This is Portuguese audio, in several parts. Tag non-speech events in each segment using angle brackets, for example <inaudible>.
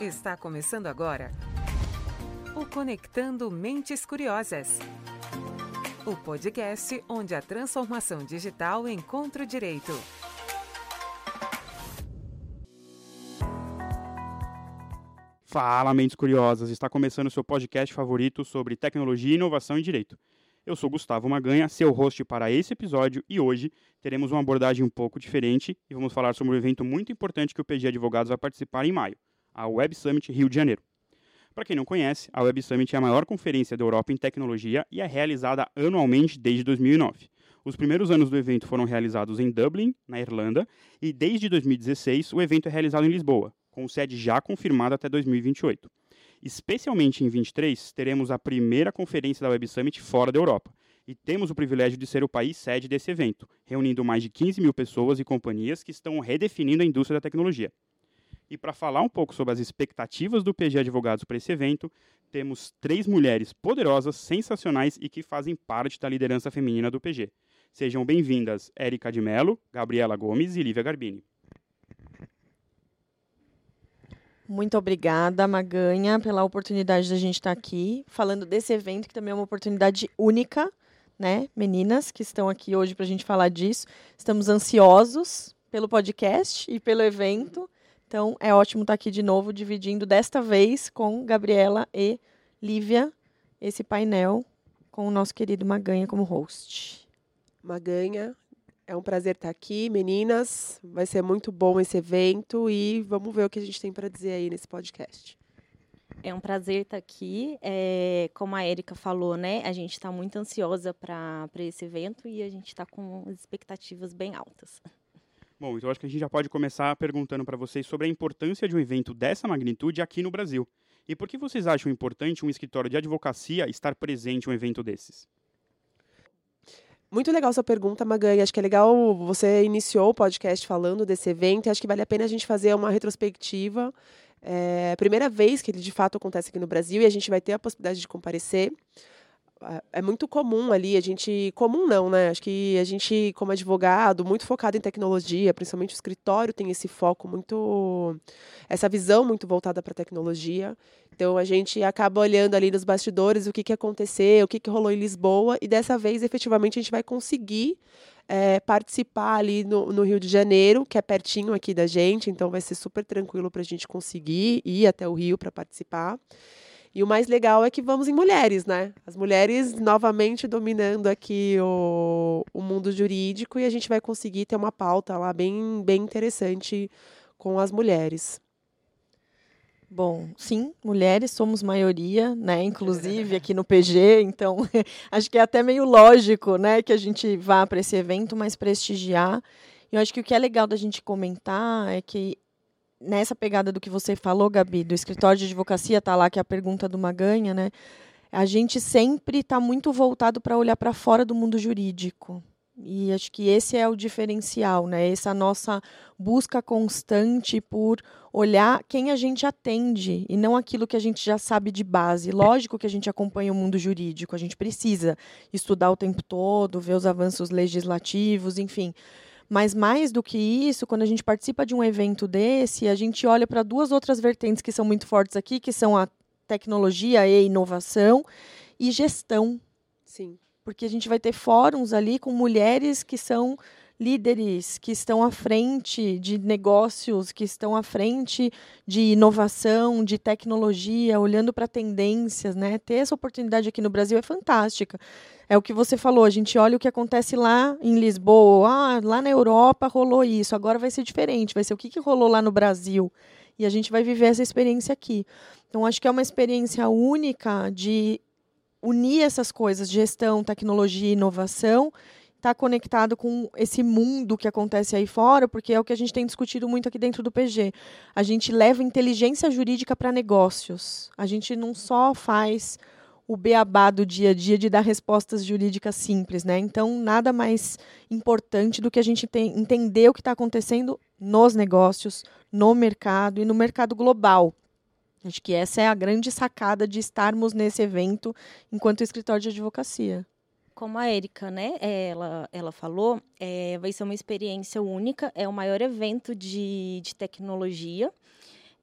Está começando agora o Conectando Mentes Curiosas. O podcast onde a transformação digital encontra o direito. Fala, mentes curiosas! Está começando o seu podcast favorito sobre tecnologia, inovação e direito. Eu sou Gustavo Maganha, seu host para esse episódio, e hoje teremos uma abordagem um pouco diferente e vamos falar sobre um evento muito importante que o PG Advogados vai participar em maio a Web Summit Rio de Janeiro. Para quem não conhece, a Web Summit é a maior conferência da Europa em tecnologia e é realizada anualmente desde 2009. Os primeiros anos do evento foram realizados em Dublin, na Irlanda, e desde 2016 o evento é realizado em Lisboa, com sede já confirmada até 2028. Especialmente em 23, teremos a primeira conferência da Web Summit fora da Europa, e temos o privilégio de ser o país sede desse evento, reunindo mais de 15 mil pessoas e companhias que estão redefinindo a indústria da tecnologia. E para falar um pouco sobre as expectativas do PG Advogados para esse evento, temos três mulheres poderosas, sensacionais e que fazem parte da liderança feminina do PG. Sejam bem-vindas Érica de Mello, Gabriela Gomes e Lívia Garbini. Muito obrigada, Maganha, pela oportunidade de a gente estar aqui falando desse evento, que também é uma oportunidade única, né? Meninas que estão aqui hoje para a gente falar disso. Estamos ansiosos pelo podcast e pelo evento. Então, é ótimo estar aqui de novo, dividindo desta vez com Gabriela e Lívia esse painel com o nosso querido Maganha como host. Maganha, é um prazer estar aqui, meninas. Vai ser muito bom esse evento e vamos ver o que a gente tem para dizer aí nesse podcast. É um prazer estar aqui. É, como a Erika falou, né? A gente está muito ansiosa para esse evento e a gente está com expectativas bem altas. Bom, então acho que a gente já pode começar perguntando para vocês sobre a importância de um evento dessa magnitude aqui no Brasil. E por que vocês acham importante um escritório de advocacia estar presente em um evento desses? Muito legal sua pergunta, Maganha. Acho que é legal você iniciou o podcast falando desse evento e acho que vale a pena a gente fazer uma retrospectiva. É a primeira vez que ele de fato acontece aqui no Brasil e a gente vai ter a possibilidade de comparecer é muito comum ali, a gente. Comum não, né? Acho que a gente, como advogado, muito focado em tecnologia, principalmente o escritório tem esse foco muito. essa visão muito voltada para a tecnologia. Então a gente acaba olhando ali nos bastidores o que, que aconteceu, o que, que rolou em Lisboa, e dessa vez, efetivamente, a gente vai conseguir é, participar ali no, no, Rio de Janeiro, que é pertinho aqui da gente, então vai ser super tranquilo para a gente conseguir ir até o Rio para participar. E o mais legal é que vamos em mulheres, né? As mulheres novamente dominando aqui o, o mundo jurídico e a gente vai conseguir ter uma pauta lá bem, bem interessante com as mulheres. Bom, sim, mulheres somos maioria, né? Inclusive <laughs> aqui no PG, então <laughs> acho que é até meio lógico, né, que a gente vá para esse evento, mas prestigiar. E eu acho que o que é legal da gente comentar é que nessa pegada do que você falou, Gabi, do escritório de advocacia, tá lá que é a pergunta do Maganha, né? A gente sempre está muito voltado para olhar para fora do mundo jurídico. E acho que esse é o diferencial, né? Essa nossa busca constante por olhar quem a gente atende e não aquilo que a gente já sabe de base. Lógico que a gente acompanha o mundo jurídico, a gente precisa estudar o tempo todo, ver os avanços legislativos, enfim. Mas mais do que isso, quando a gente participa de um evento desse, a gente olha para duas outras vertentes que são muito fortes aqui, que são a tecnologia e inovação e gestão. Sim. Porque a gente vai ter fóruns ali com mulheres que são líderes que estão à frente de negócios, que estão à frente de inovação, de tecnologia, olhando para tendências, né? Ter essa oportunidade aqui no Brasil é fantástica. É o que você falou, a gente olha o que acontece lá em Lisboa, ah, lá na Europa rolou isso, agora vai ser diferente, vai ser o que, que rolou lá no Brasil. E a gente vai viver essa experiência aqui. Então, acho que é uma experiência única de unir essas coisas, gestão, tecnologia e inovação, está conectado com esse mundo que acontece aí fora, porque é o que a gente tem discutido muito aqui dentro do PG. A gente leva inteligência jurídica para negócios. A gente não só faz o beabá do dia a dia de dar respostas jurídicas simples, né? Então, nada mais importante do que a gente entender o que está acontecendo nos negócios, no mercado e no mercado global. Acho que essa é a grande sacada de estarmos nesse evento enquanto escritório de advocacia como a Erika, né, ela, ela falou, é, vai ser uma experiência única, é o maior evento de, de tecnologia.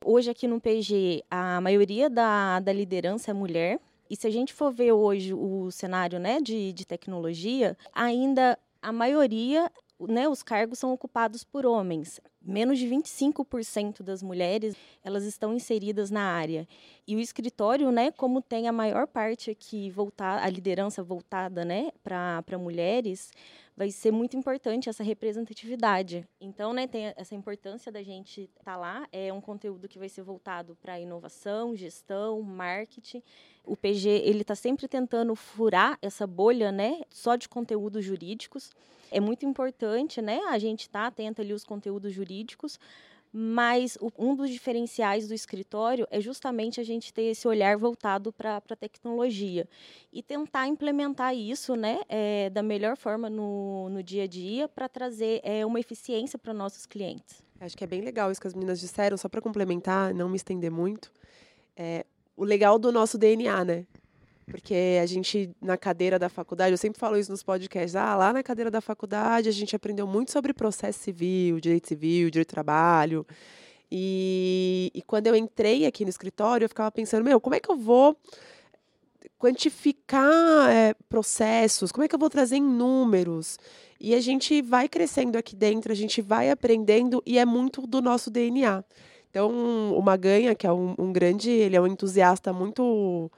Hoje aqui no PG, a maioria da, da liderança é mulher. E se a gente for ver hoje o cenário né, de, de tecnologia, ainda a maioria né, os cargos são ocupados por homens. Menos de 25% das mulheres elas estão inseridas na área. E o escritório, né, como tem a maior parte aqui voltar, a liderança voltada né, para mulheres, vai ser muito importante essa representatividade. Então, né, tem essa importância da gente estar tá lá. É um conteúdo que vai ser voltado para inovação, gestão, marketing. O PG ele está sempre tentando furar essa bolha, né, só de conteúdos jurídicos. É muito importante, né, a gente estar tá atento ali aos conteúdos jurídicos, mas o, um dos diferenciais do escritório é justamente a gente ter esse olhar voltado para a tecnologia e tentar implementar isso né, é, da melhor forma no, no dia a dia para trazer é, uma eficiência para nossos clientes. Acho que é bem legal isso que as meninas disseram, só para complementar, não me estender muito. É, o legal do nosso DNA, né? Porque a gente, na cadeira da faculdade, eu sempre falo isso nos podcasts, ah, lá na cadeira da faculdade a gente aprendeu muito sobre processo civil, direito civil, direito do trabalho. E, e quando eu entrei aqui no escritório, eu ficava pensando, meu, como é que eu vou quantificar é, processos? Como é que eu vou trazer em números? E a gente vai crescendo aqui dentro, a gente vai aprendendo e é muito do nosso DNA. Então, o Maganha, que é um, um grande, ele é um entusiasta muito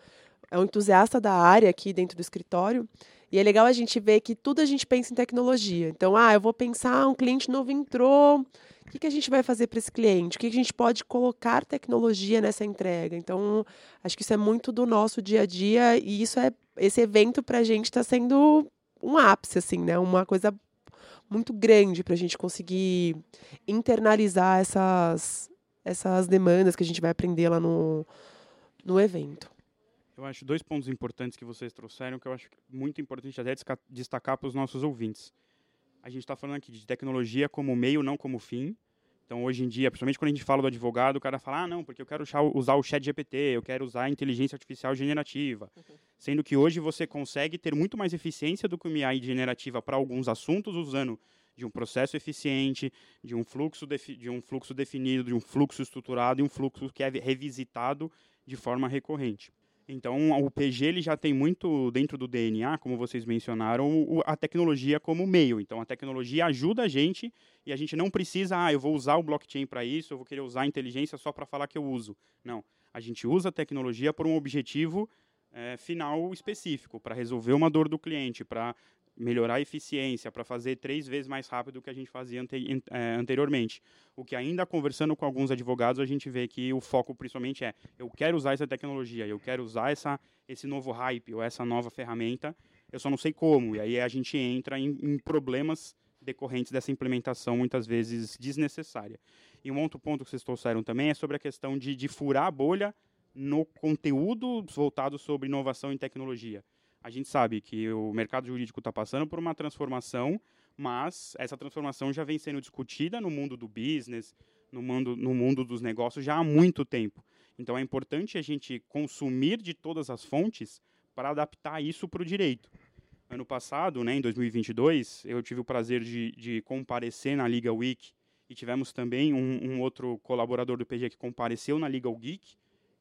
é um entusiasta da área aqui dentro do escritório. E é legal a gente ver que tudo a gente pensa em tecnologia. Então, ah, eu vou pensar, um cliente novo entrou, o que, que a gente vai fazer para esse cliente? O que, que a gente pode colocar tecnologia nessa entrega? Então, acho que isso é muito do nosso dia a dia e isso é esse evento para a gente está sendo um ápice, assim, né? Uma coisa muito grande para a gente conseguir internalizar essas, essas demandas que a gente vai aprender lá no, no evento. Eu acho dois pontos importantes que vocês trouxeram que eu acho muito importante até destacar para os nossos ouvintes. A gente está falando aqui de tecnologia como meio, não como fim. Então, hoje em dia, principalmente quando a gente fala do advogado, o cara fala, ah, não, porque eu quero usar o chat GPT, eu quero usar a inteligência artificial generativa. Uhum. Sendo que hoje você consegue ter muito mais eficiência do que uma AI generativa para alguns assuntos, usando de um processo eficiente, de um, fluxo de um fluxo definido, de um fluxo estruturado e um fluxo que é revisitado de forma recorrente. Então, o PG ele já tem muito dentro do DNA, como vocês mencionaram, a tecnologia como meio. Então, a tecnologia ajuda a gente e a gente não precisa, ah, eu vou usar o blockchain para isso, eu vou querer usar a inteligência só para falar que eu uso. Não. A gente usa a tecnologia por um objetivo é, final específico, para resolver uma dor do cliente, para melhorar a eficiência, para fazer três vezes mais rápido do que a gente fazia ante, é, anteriormente. O que ainda conversando com alguns advogados, a gente vê que o foco principalmente é eu quero usar essa tecnologia, eu quero usar essa, esse novo hype ou essa nova ferramenta, eu só não sei como. E aí a gente entra em, em problemas decorrentes dessa implementação, muitas vezes desnecessária. E um outro ponto que vocês trouxeram também é sobre a questão de, de furar a bolha no conteúdo voltado sobre inovação e tecnologia a gente sabe que o mercado jurídico está passando por uma transformação, mas essa transformação já vem sendo discutida no mundo do business, no mundo, no mundo dos negócios já há muito tempo. Então é importante a gente consumir de todas as fontes para adaptar isso para o direito. Ano passado, né, em 2022, eu tive o prazer de, de comparecer na Liga Week e tivemos também um, um, outro colaborador do PG que compareceu na Legal Geek,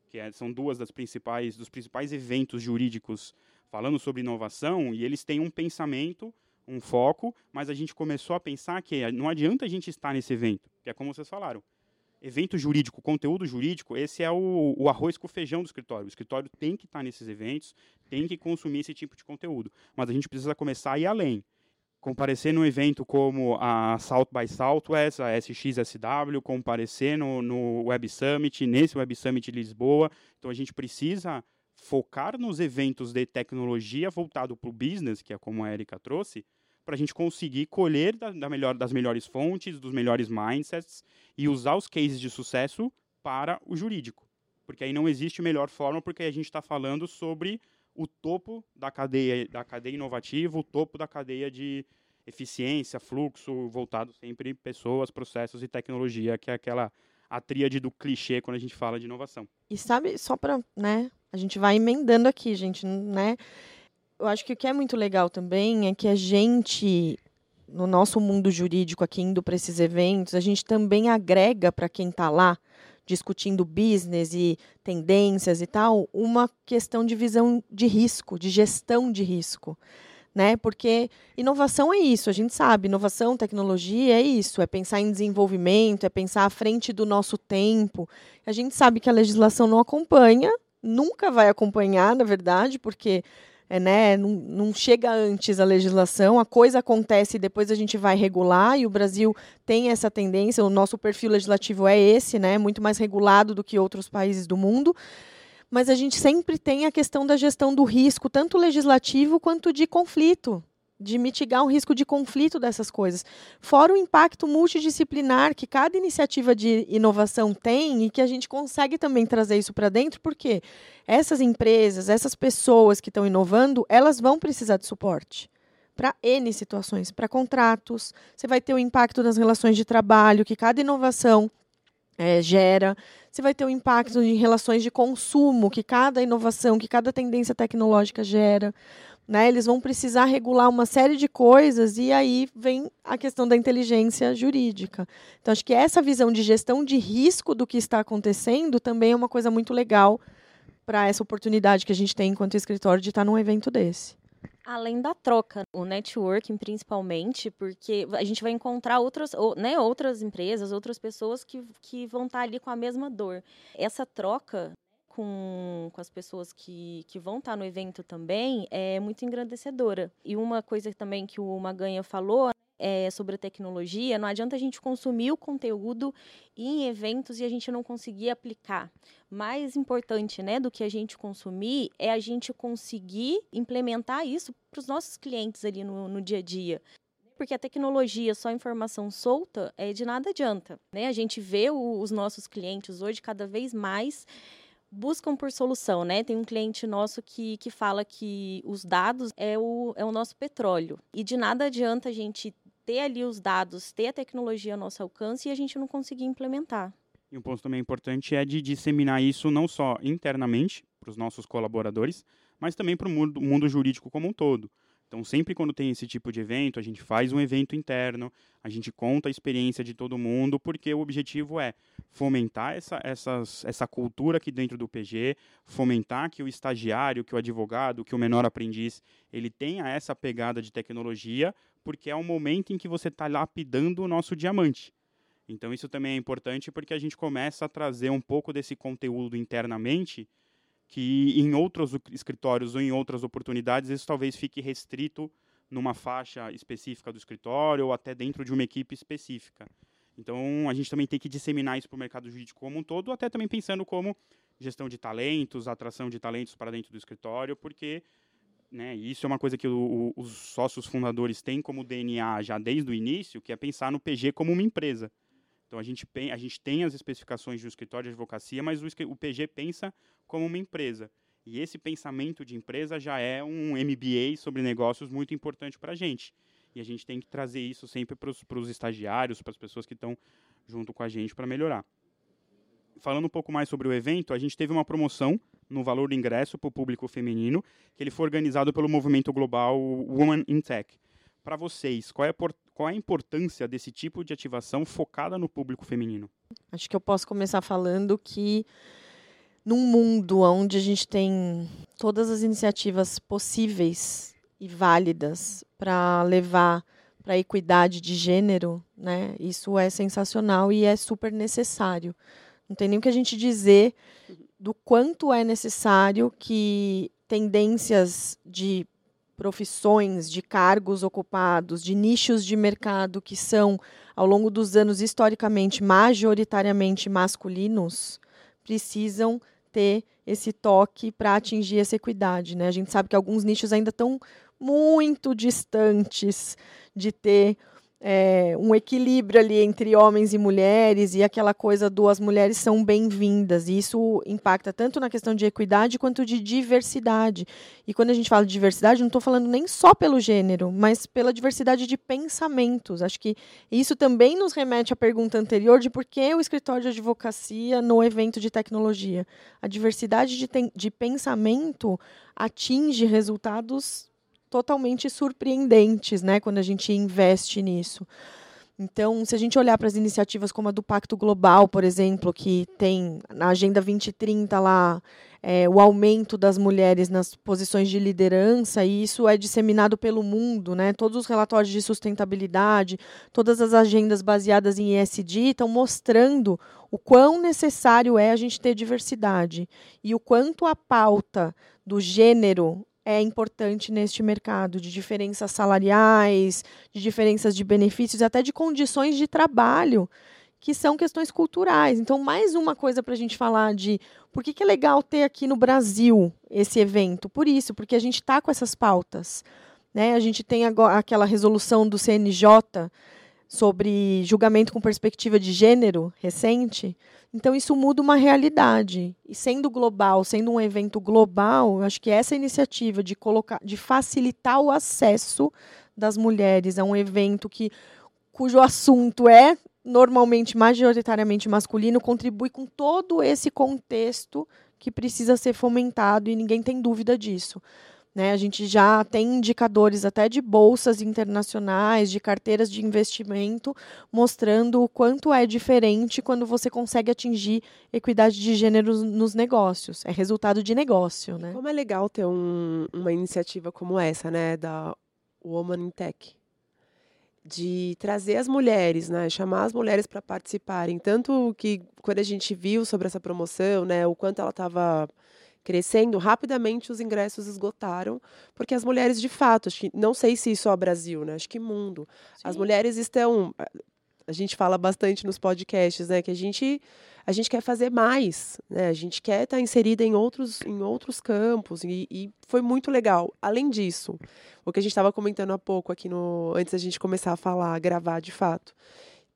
que é, são duas das principais dos principais eventos jurídicos falando sobre inovação e eles têm um pensamento, um foco, mas a gente começou a pensar que não adianta a gente estar nesse evento, que é como vocês falaram. Evento jurídico, conteúdo jurídico, esse é o, o arroz com o feijão do escritório. O escritório tem que estar nesses eventos, tem que consumir esse tipo de conteúdo. Mas a gente precisa começar a ir além comparecer num evento como a South by Southwest, a SXSW, comparecer no, no Web Summit, nesse Web Summit de Lisboa. Então a gente precisa focar nos eventos de tecnologia voltado para o business, que é como a Erika trouxe, para a gente conseguir colher da, da melhor, das melhores fontes, dos melhores mindsets e usar os cases de sucesso para o jurídico. Porque aí não existe melhor forma, porque a gente está falando sobre o topo da cadeia, da cadeia inovativa, o topo da cadeia de eficiência, fluxo, voltado sempre pessoas, processos e tecnologia, que é aquela a tríade do clichê quando a gente fala de inovação. E sabe, só para, né, a gente vai emendando aqui, gente, né? Eu acho que o que é muito legal também é que a gente, no nosso mundo jurídico aqui, indo para esses eventos, a gente também agrega para quem está lá discutindo business e tendências e tal, uma questão de visão de risco, de gestão de risco. Né? Porque inovação é isso, a gente sabe, inovação, tecnologia é isso, é pensar em desenvolvimento, é pensar à frente do nosso tempo. A gente sabe que a legislação não acompanha, nunca vai acompanhar, na verdade, porque é, né, não, não, chega antes a legislação, a coisa acontece e depois a gente vai regular, e o Brasil tem essa tendência, o nosso perfil legislativo é esse, né, muito mais regulado do que outros países do mundo. Mas a gente sempre tem a questão da gestão do risco, tanto legislativo quanto de conflito de mitigar o risco de conflito dessas coisas. Fora o impacto multidisciplinar que cada iniciativa de inovação tem e que a gente consegue também trazer isso para dentro, porque essas empresas, essas pessoas que estão inovando, elas vão precisar de suporte para N situações, para contratos, você vai ter o impacto das relações de trabalho que cada inovação é, gera, você vai ter o impacto em relações de consumo que cada inovação, que cada tendência tecnológica gera. Né? Eles vão precisar regular uma série de coisas e aí vem a questão da inteligência jurídica. Então, acho que essa visão de gestão de risco do que está acontecendo também é uma coisa muito legal para essa oportunidade que a gente tem enquanto escritório de estar num evento desse. Além da troca, o networking principalmente, porque a gente vai encontrar outras, né, outras empresas, outras pessoas que, que vão estar ali com a mesma dor. Essa troca com, com as pessoas que, que vão estar no evento também é muito engrandecedora. E uma coisa também que o Maganha falou é, sobre a tecnologia, não adianta a gente consumir o conteúdo em eventos e a gente não conseguir aplicar. Mais importante né, do que a gente consumir é a gente conseguir implementar isso para os nossos clientes ali no, no dia a dia porque a tecnologia, só informação solta, é de nada adianta. Né? A gente vê o, os nossos clientes hoje cada vez mais buscam por solução, né? Tem um cliente nosso que, que fala que os dados é o, é o nosso petróleo. E de nada adianta a gente ter ali os dados, ter a tecnologia ao nosso alcance e a gente não conseguir implementar. E um ponto também importante é de disseminar isso não só internamente para os nossos colaboradores, mas também para o mundo, mundo jurídico como um todo. Então, sempre quando tem esse tipo de evento, a gente faz um evento interno, a gente conta a experiência de todo mundo, porque o objetivo é fomentar essa, essas, essa cultura aqui dentro do PG, fomentar que o estagiário, que o advogado, que o menor aprendiz, ele tenha essa pegada de tecnologia, porque é o momento em que você está lapidando o nosso diamante. Então, isso também é importante porque a gente começa a trazer um pouco desse conteúdo internamente que em outros escritórios ou em outras oportunidades isso talvez fique restrito numa faixa específica do escritório ou até dentro de uma equipe específica. Então, a gente também tem que disseminar isso para o mercado jurídico como um todo, até também pensando como gestão de talentos, atração de talentos para dentro do escritório, porque né, isso é uma coisa que o, o, os sócios fundadores têm como DNA já desde o início, que é pensar no PG como uma empresa. Então, a gente, a gente tem as especificações de um escritório de advocacia, mas o, o PG pensa como uma empresa. E esse pensamento de empresa já é um MBA sobre negócios muito importante para a gente. E a gente tem que trazer isso sempre para os estagiários, para as pessoas que estão junto com a gente para melhorar. Falando um pouco mais sobre o evento, a gente teve uma promoção no valor do ingresso para o público feminino, que ele foi organizado pelo movimento global Women in Tech. Para vocês, qual é, a, qual é a importância desse tipo de ativação focada no público feminino? Acho que eu posso começar falando que num mundo onde a gente tem todas as iniciativas possíveis e válidas para levar para a equidade de gênero, né? Isso é sensacional e é super necessário. Não tem nem o que a gente dizer do quanto é necessário que tendências de profissões, de cargos ocupados, de nichos de mercado que são, ao longo dos anos, historicamente, majoritariamente masculinos, precisam ter esse toque para atingir essa equidade. Né? A gente sabe que alguns nichos ainda estão muito distantes de ter é, um equilíbrio ali entre homens e mulheres e aquela coisa do as mulheres são bem-vindas. E isso impacta tanto na questão de equidade quanto de diversidade. E quando a gente fala de diversidade, não estou falando nem só pelo gênero, mas pela diversidade de pensamentos. Acho que isso também nos remete à pergunta anterior de por que o escritório de advocacia no evento de tecnologia. A diversidade de, de pensamento atinge resultados totalmente surpreendentes, né, quando a gente investe nisso. Então, se a gente olhar para as iniciativas como a do Pacto Global, por exemplo, que tem na Agenda 2030 lá é, o aumento das mulheres nas posições de liderança, e isso é disseminado pelo mundo, né? Todos os relatórios de sustentabilidade, todas as agendas baseadas em ESG estão mostrando o quão necessário é a gente ter diversidade e o quanto a pauta do gênero é importante neste mercado, de diferenças salariais, de diferenças de benefícios, até de condições de trabalho, que são questões culturais. Então, mais uma coisa para a gente falar de por que, que é legal ter aqui no Brasil esse evento. Por isso, porque a gente está com essas pautas. Né? A gente tem agora aquela resolução do CNJ sobre julgamento com perspectiva de gênero recente. Então, isso muda uma realidade. E sendo global, sendo um evento global, eu acho que essa iniciativa de colocar, de facilitar o acesso das mulheres a um evento que cujo assunto é normalmente majoritariamente masculino contribui com todo esse contexto que precisa ser fomentado e ninguém tem dúvida disso. Né? A gente já tem indicadores até de bolsas internacionais, de carteiras de investimento, mostrando o quanto é diferente quando você consegue atingir equidade de gênero nos negócios. É resultado de negócio. Né? Como é legal ter um, uma iniciativa como essa, né, da Woman in Tech de trazer as mulheres, né, chamar as mulheres para participarem, tanto que quando a gente viu sobre essa promoção, né, o quanto ela estava crescendo, rapidamente os ingressos esgotaram, porque as mulheres, de fato, acho que, não sei se só Brasil, né? Acho que mundo. Sim. As mulheres estão. A gente fala bastante nos podcasts, né? Que a gente, a gente quer fazer mais, né? A gente quer estar inserida em outros, em outros campos, e, e foi muito legal. Além disso, o que a gente estava comentando há pouco aqui no. Antes da gente começar a falar, a gravar de fato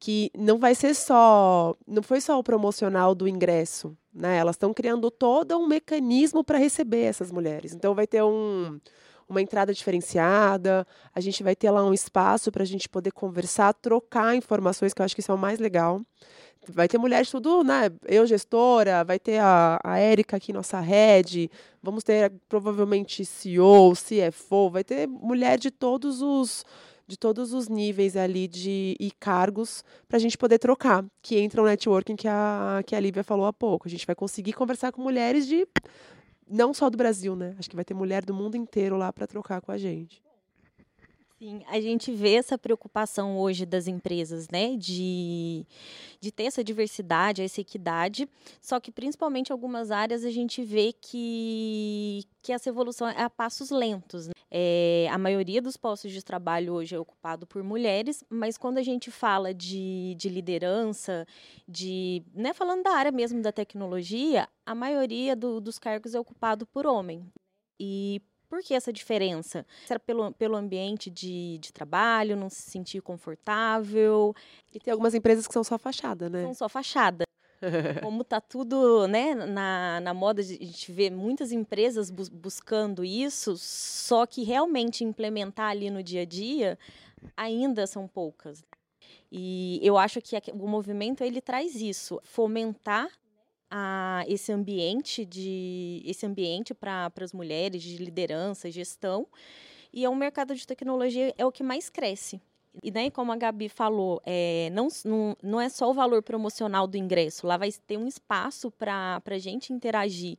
que não vai ser só, não foi só o promocional do ingresso, né? Elas estão criando todo um mecanismo para receber essas mulheres. Então vai ter um, uma entrada diferenciada, a gente vai ter lá um espaço para a gente poder conversar, trocar informações, que eu acho que isso é o mais legal. Vai ter mulheres tudo, né? Eu, gestora, vai ter a, a Érica aqui, nossa head, vamos ter provavelmente CEO, CFO, vai ter mulher de todos os de todos os níveis ali de e cargos para a gente poder trocar, que entra o networking que a, que a Lívia falou há pouco. A gente vai conseguir conversar com mulheres de não só do Brasil, né? Acho que vai ter mulher do mundo inteiro lá para trocar com a gente. Sim, a gente vê essa preocupação hoje das empresas, né, de, de ter essa diversidade, essa equidade, só que principalmente em algumas áreas a gente vê que, que essa evolução é a passos lentos. Né? É, a maioria dos postos de trabalho hoje é ocupado por mulheres, mas quando a gente fala de, de liderança, de, né, falando da área mesmo da tecnologia, a maioria do, dos cargos é ocupado por homem. E por que essa diferença? Será pelo, pelo ambiente de, de trabalho, não se sentir confortável? E tem algumas empresas que são só fachada, né? São só fachada. Como tá tudo né, na, na moda, a gente vê muitas empresas bu buscando isso, só que realmente implementar ali no dia a dia ainda são poucas. E eu acho que o movimento ele traz isso, fomentar a esse ambiente de esse ambiente para as mulheres de liderança, gestão. E é um mercado de tecnologia é o que mais cresce. E daí, como a Gabi falou, é, não, não, não é só o valor promocional do ingresso, lá vai ter um espaço para a gente interagir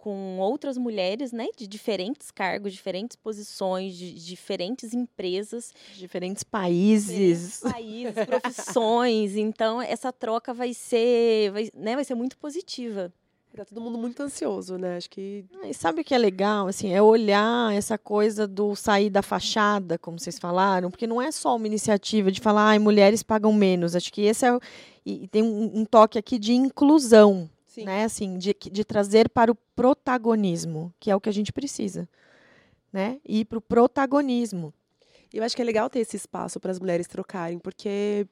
com outras mulheres, né, de diferentes cargos, diferentes posições, de diferentes empresas, diferentes países, diferentes países, <laughs> profissões. Então essa troca vai ser, vai, né, vai ser muito positiva. Tá todo mundo muito ansioso, né? Acho que. Ah, e sabe o que é legal? Assim, é olhar essa coisa do sair da fachada, como vocês falaram, porque não é só uma iniciativa de falar, ai, mulheres pagam menos. Acho que esse é. E tem um, um toque aqui de inclusão, Sim. né? Assim, de, de trazer para o protagonismo, que é o que a gente precisa, né? Ir para o protagonismo. Eu acho que é legal ter esse espaço para as mulheres trocarem, porque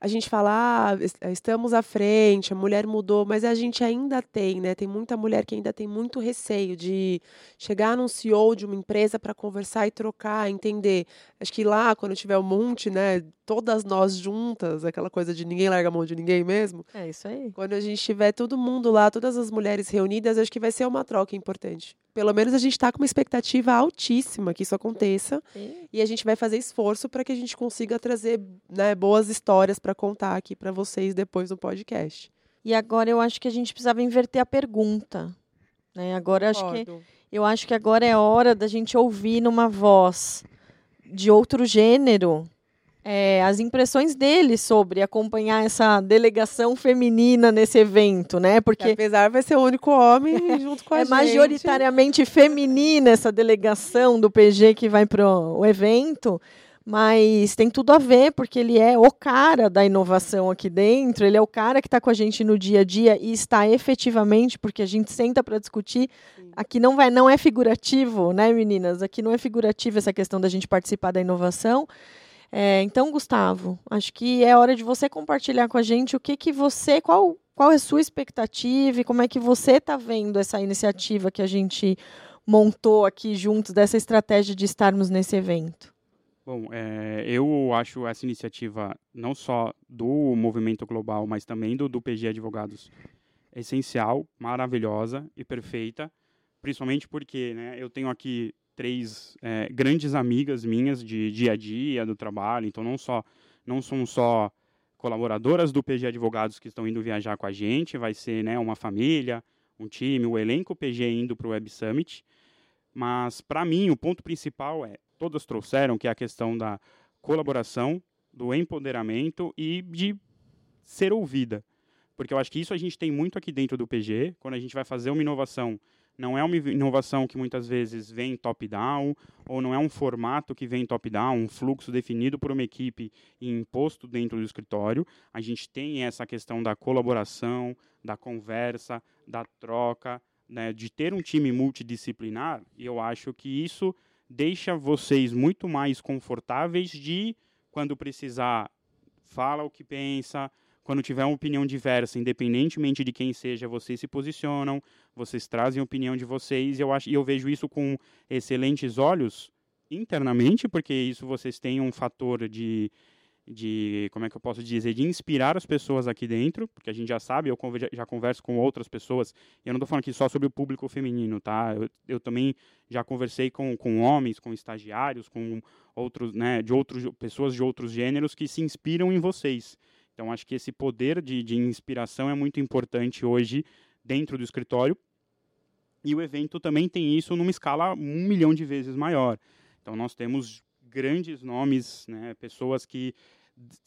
a gente fala, ah, estamos à frente, a mulher mudou, mas a gente ainda tem, né? Tem muita mulher que ainda tem muito receio de chegar num CEO de uma empresa para conversar e trocar, entender. Acho que lá, quando tiver um monte, né? Todas nós juntas, aquela coisa de ninguém larga a mão de ninguém mesmo. É isso aí. Quando a gente tiver todo mundo lá, todas as mulheres reunidas, acho que vai ser uma troca importante. Pelo menos a gente está com uma expectativa altíssima que isso aconteça. Sim. E a gente vai fazer esforço para que a gente consiga trazer né, boas histórias para contar aqui para vocês depois no podcast. E agora eu acho que a gente precisava inverter a pergunta. Né? Agora eu acho que eu acho que agora é hora da gente ouvir numa voz de outro gênero é, as impressões dele sobre acompanhar essa delegação feminina nesse evento, né? Porque apesar vai ser o único homem <laughs> junto com a é gente. majoritariamente feminina essa delegação do PG que vai para o evento, mas tem tudo a ver, porque ele é o cara da inovação aqui dentro, ele é o cara que está com a gente no dia a dia e está efetivamente, porque a gente senta para discutir. Aqui não, vai, não é figurativo, né, meninas? Aqui não é figurativo essa questão da gente participar da inovação. É, então, Gustavo, acho que é hora de você compartilhar com a gente o que, que você, qual, qual é a sua expectativa e como é que você está vendo essa iniciativa que a gente montou aqui juntos, dessa estratégia de estarmos nesse evento. Bom, é, eu acho essa iniciativa não só do movimento global, mas também do, do PG Advogados essencial, maravilhosa e perfeita, principalmente porque né, eu tenho aqui três é, grandes amigas minhas de dia a dia do trabalho, então não só não são só colaboradoras do PG Advogados que estão indo viajar com a gente, vai ser né, uma família, um time, o elenco PG indo para o Web Summit, mas para mim o ponto principal é todas trouxeram que é a questão da colaboração, do empoderamento e de ser ouvida, porque eu acho que isso a gente tem muito aqui dentro do PG quando a gente vai fazer uma inovação não é uma inovação que muitas vezes vem top-down, ou não é um formato que vem top-down, um fluxo definido por uma equipe e imposto dentro do escritório. A gente tem essa questão da colaboração, da conversa, da troca, né, de ter um time multidisciplinar, e eu acho que isso deixa vocês muito mais confortáveis de, quando precisar, fala o que pensa, quando tiver uma opinião diversa, independentemente de quem seja, vocês se posicionam, vocês trazem a opinião de vocês, e eu, acho, e eu vejo isso com excelentes olhos internamente, porque isso vocês têm um fator de, de, como é que eu posso dizer, de inspirar as pessoas aqui dentro, porque a gente já sabe, eu já converso com outras pessoas, eu não estou falando aqui só sobre o público feminino, tá? Eu, eu também já conversei com, com homens, com estagiários, com outros, né, de outros, pessoas de outros gêneros que se inspiram em vocês. Então, acho que esse poder de, de inspiração é muito importante hoje dentro do escritório. E o evento também tem isso numa escala um milhão de vezes maior. Então, nós temos grandes nomes, né, pessoas que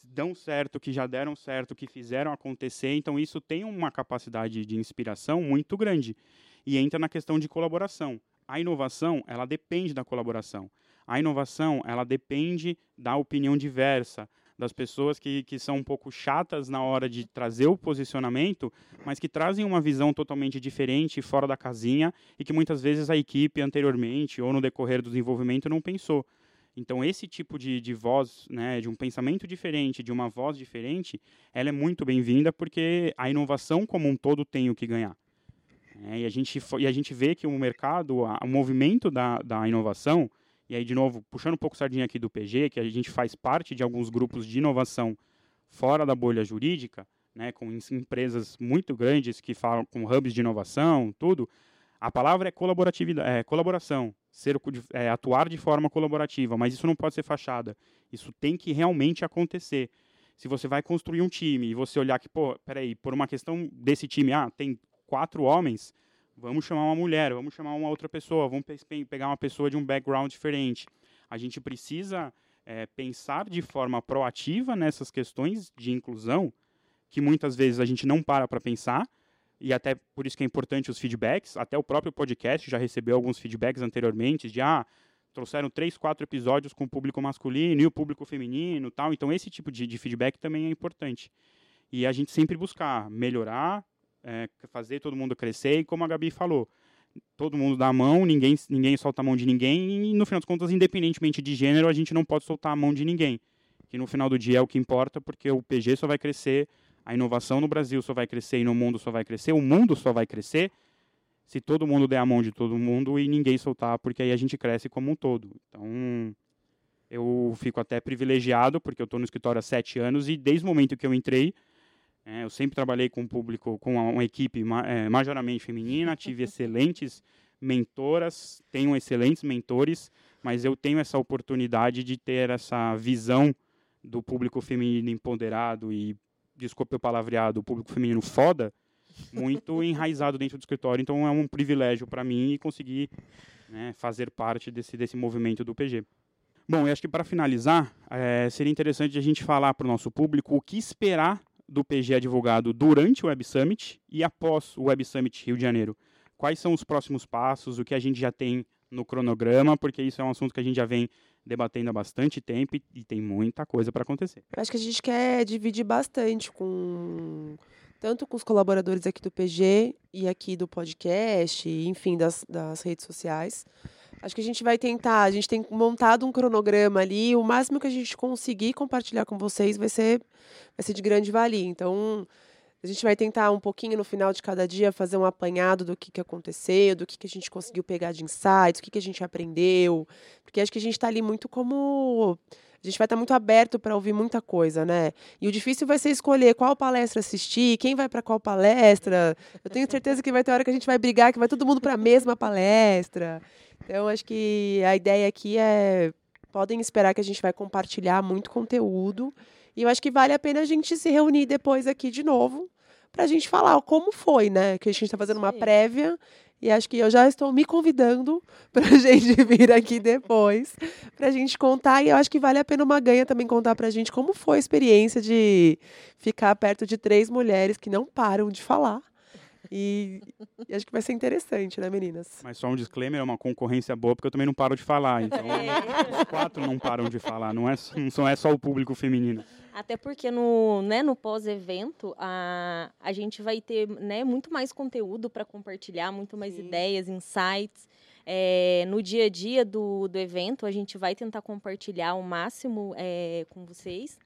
dão certo, que já deram certo, que fizeram acontecer. Então, isso tem uma capacidade de inspiração muito grande. E entra na questão de colaboração. A inovação, ela depende da colaboração. A inovação, ela depende da opinião diversa, das pessoas que, que são um pouco chatas na hora de trazer o posicionamento, mas que trazem uma visão totalmente diferente, fora da casinha, e que muitas vezes a equipe anteriormente ou no decorrer do desenvolvimento não pensou. Então, esse tipo de, de voz, né, de um pensamento diferente, de uma voz diferente, ela é muito bem-vinda porque a inovação como um todo tem o que ganhar. É, e, a gente, e a gente vê que o mercado, a, o movimento da, da inovação, e aí, de novo, puxando um pouco sardinha aqui do PG, que a gente faz parte de alguns grupos de inovação fora da bolha jurídica, né, com empresas muito grandes que falam com hubs de inovação, tudo. A palavra é colaboratividade, é colaboração, ser, é, atuar de forma colaborativa, mas isso não pode ser fachada. Isso tem que realmente acontecer. Se você vai construir um time e você olhar que, pô, peraí, por uma questão desse time, ah, tem quatro homens, vamos chamar uma mulher, vamos chamar uma outra pessoa, vamos pe pegar uma pessoa de um background diferente. A gente precisa é, pensar de forma proativa nessas questões de inclusão, que muitas vezes a gente não para para pensar, e até por isso que é importante os feedbacks. Até o próprio podcast já recebeu alguns feedbacks anteriormente de ah, trouxeram três, quatro episódios com o público masculino e o público feminino, tal. Então esse tipo de, de feedback também é importante. E a gente sempre buscar melhorar, é, fazer todo mundo crescer e como a Gabi falou, todo mundo dá a mão, ninguém, ninguém solta a mão de ninguém e no final das contas, independentemente de gênero, a gente não pode soltar a mão de ninguém. Que no final do dia é o que importa, porque o PG só vai crescer, a inovação no Brasil só vai crescer e no mundo só vai crescer, o mundo só vai crescer se todo mundo der a mão de todo mundo e ninguém soltar, porque aí a gente cresce como um todo. Então, eu fico até privilegiado, porque eu estou no escritório há sete anos e desde o momento que eu entrei, é, eu sempre trabalhei com um público, com uma, uma equipe é, majoramente feminina, tive <laughs> excelentes mentoras, tenho excelentes mentores, mas eu tenho essa oportunidade de ter essa visão do público feminino empoderado e, desculpe o palavreado, o público feminino foda, muito <laughs> enraizado dentro do escritório. Então é um privilégio para mim conseguir né, fazer parte desse, desse movimento do PG. Bom, eu acho que para finalizar, é, seria interessante a gente falar para o nosso público o que esperar do PG Advogado durante o Web Summit e após o Web Summit Rio de Janeiro. Quais são os próximos passos, o que a gente já tem no cronograma, porque isso é um assunto que a gente já vem debatendo há bastante tempo e, e tem muita coisa para acontecer. Eu acho que a gente quer dividir bastante com tanto com os colaboradores aqui do PG e aqui do podcast, enfim, das, das redes sociais. Acho que a gente vai tentar, a gente tem montado um cronograma ali, o máximo que a gente conseguir compartilhar com vocês vai ser, vai ser de grande valia. Então, a gente vai tentar um pouquinho no final de cada dia fazer um apanhado do que, que aconteceu, do que, que a gente conseguiu pegar de insights, o que, que a gente aprendeu. Porque acho que a gente está ali muito como a gente vai estar muito aberto para ouvir muita coisa, né? E o difícil vai ser escolher qual palestra assistir, quem vai para qual palestra. Eu tenho certeza que vai ter hora que a gente vai brigar, que vai todo mundo para a mesma palestra. Então, acho que a ideia aqui é podem esperar que a gente vai compartilhar muito conteúdo. E eu acho que vale a pena a gente se reunir depois aqui de novo para a gente falar como foi, né? Que a gente está fazendo uma prévia e acho que eu já estou me convidando <laughs> para a gente vir aqui depois, para a gente contar. E eu acho que vale a pena uma ganha também contar para a gente como foi a experiência de ficar perto de três mulheres que não param de falar. E, e, acho que vai ser interessante, né, meninas? Mas só um disclaimer, é uma concorrência boa, porque eu também não paro de falar. Então, <laughs> é. os quatro não param de falar, não é, não é só o público feminino. Até porque no, né, no pós-evento a, a gente vai ter né, muito mais conteúdo para compartilhar, muito mais Sim. ideias, insights. É, no dia a dia do, do evento, a gente vai tentar compartilhar o máximo é, com vocês.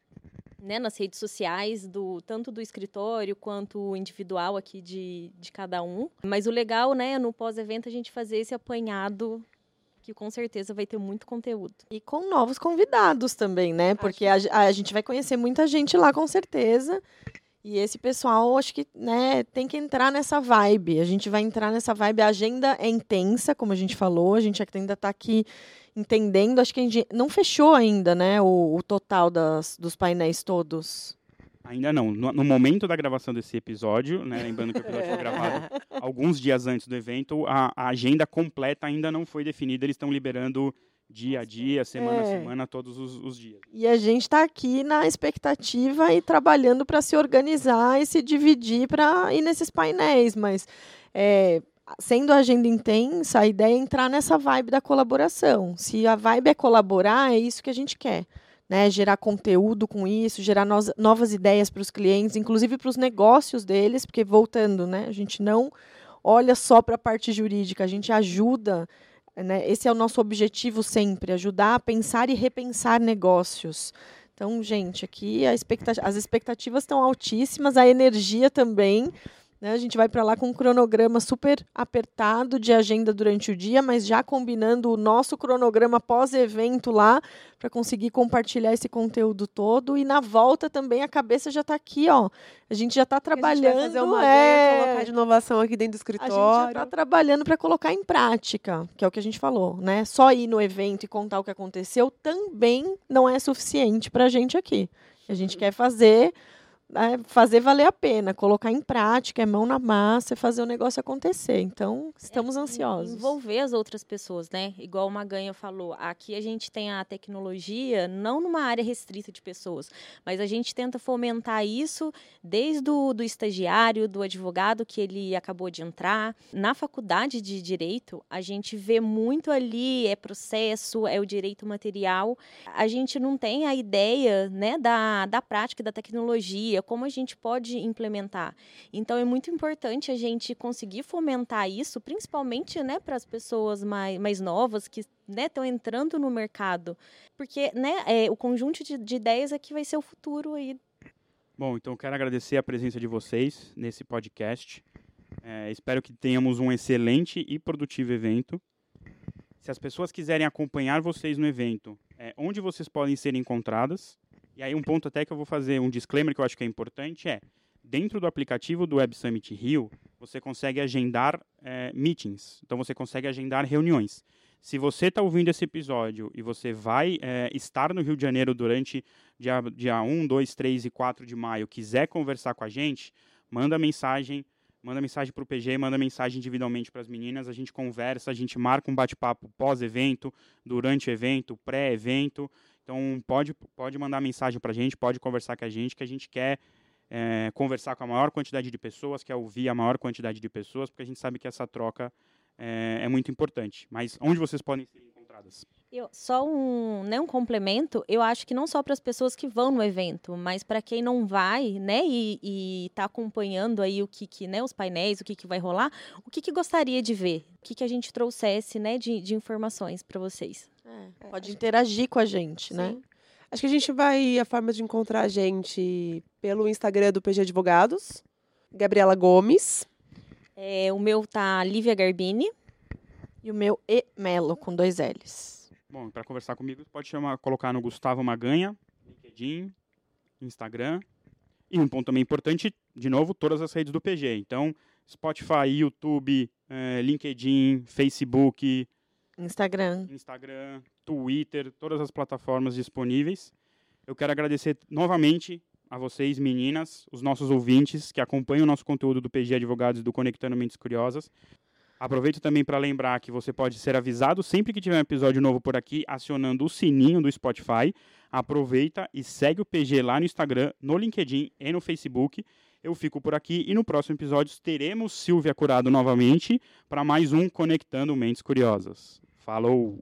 Né, nas redes sociais, do tanto do escritório quanto individual aqui de, de cada um. Mas o legal, né, no pós-evento, a gente fazer esse apanhado que com certeza vai ter muito conteúdo. E com novos convidados também, né? Porque a, a, gente vai conhecer muita gente lá, com certeza. E esse pessoal, acho que né, tem que entrar nessa vibe. A gente vai entrar nessa vibe. A agenda é intensa, como a gente falou. A gente ainda está aqui entendendo. Acho que a gente não fechou ainda, né? O, o total das, dos painéis todos. Ainda não. No, no, momento da gravação desse episódio, né, lembrando que o episódio foi <laughs> gravado alguns dias antes do evento, a, a, agenda completa ainda não foi definida. Eles estão liberando dia a dia, semana é. a semana, todos os, os, dias. E a gente está aqui na expectativa e trabalhando para se organizar e se dividir para ir nesses painéis. Mas é, sendo a agenda intensa, a ideia é entrar nessa vibe da colaboração. Se a vibe é colaborar, é isso que a gente quer né, gerar conteúdo com isso, gerar no novas ideias para os clientes, inclusive para os negócios deles, porque voltando, né, a gente não olha só para a parte jurídica, a gente ajuda, né, esse é o nosso objetivo sempre, ajudar a pensar e repensar negócios. Então, gente, aqui as expectativas estão altíssimas, a energia também. Né? A gente vai para lá com um cronograma super apertado de agenda durante o dia, mas já combinando o nosso cronograma pós-evento lá para conseguir compartilhar esse conteúdo todo. E na volta também a cabeça já está aqui, ó. A gente já está trabalhando. A gente vai fazer uma é... colocar de inovação aqui dentro do escritório. A gente já está trabalhando para colocar em prática, que é o que a gente falou, né? Só ir no evento e contar o que aconteceu também não é suficiente para a gente aqui. A gente quer fazer é, fazer valer a pena, colocar em prática, é mão na massa, fazer o negócio acontecer. Então, estamos é, ansiosos. Envolver as outras pessoas, né? Igual o Maganha falou, aqui a gente tem a tecnologia não numa área restrita de pessoas, mas a gente tenta fomentar isso desde o do estagiário, do advogado que ele acabou de entrar. Na faculdade de Direito, a gente vê muito ali, é processo, é o direito material. A gente não tem a ideia né, da, da prática da tecnologia, como a gente pode implementar. Então é muito importante a gente conseguir fomentar isso, principalmente né, para as pessoas mais, mais novas que estão né, entrando no mercado. Porque né, é, o conjunto de, de ideias aqui vai ser o futuro aí. Bom, então quero agradecer a presença de vocês nesse podcast. É, espero que tenhamos um excelente e produtivo evento. Se as pessoas quiserem acompanhar vocês no evento, é, onde vocês podem ser encontradas? E aí um ponto até que eu vou fazer um disclaimer que eu acho que é importante é, dentro do aplicativo do Web Summit Rio, você consegue agendar é, meetings. Então você consegue agendar reuniões. Se você está ouvindo esse episódio e você vai é, estar no Rio de Janeiro durante dia, dia 1, 2, 3 e 4 de maio, quiser conversar com a gente, manda mensagem, manda mensagem para o PG, manda mensagem individualmente para as meninas, a gente conversa, a gente marca um bate-papo pós-evento, durante o evento, pré-evento. Então pode, pode mandar mensagem para a gente, pode conversar com a gente, que a gente quer é, conversar com a maior quantidade de pessoas, quer ouvir a maior quantidade de pessoas, porque a gente sabe que essa troca é, é muito importante. Mas onde vocês podem ser encontradas? Eu, só um, né, um complemento, eu acho que não só para as pessoas que vão no evento, mas para quem não vai, né, e está acompanhando aí o que, que, né, os painéis, o que, que vai rolar, o que, que gostaria de ver, o que, que a gente trouxesse, né, de, de informações para vocês. É, pode interagir com a gente, né? Sim. né? Acho que a gente vai, a forma de encontrar a gente pelo Instagram do PG Advogados, Gabriela Gomes. É, o meu tá Lívia Garbini. E o meu E Melo, com dois L's. Bom, para conversar comigo, pode chamar, colocar no Gustavo Maganha, LinkedIn, Instagram. E um ponto também importante, de novo, todas as redes do PG. Então, Spotify, YouTube, eh, LinkedIn, Facebook, Instagram. Instagram, Twitter, todas as plataformas disponíveis. Eu quero agradecer novamente a vocês, meninas, os nossos ouvintes que acompanham o nosso conteúdo do PG Advogados e do Conectando Mentes Curiosas. Aproveito também para lembrar que você pode ser avisado sempre que tiver um episódio novo por aqui, acionando o sininho do Spotify. Aproveita e segue o PG lá no Instagram, no LinkedIn e no Facebook. Eu fico por aqui e no próximo episódio teremos Silvia Curado novamente para mais um Conectando Mentes Curiosas. Falou!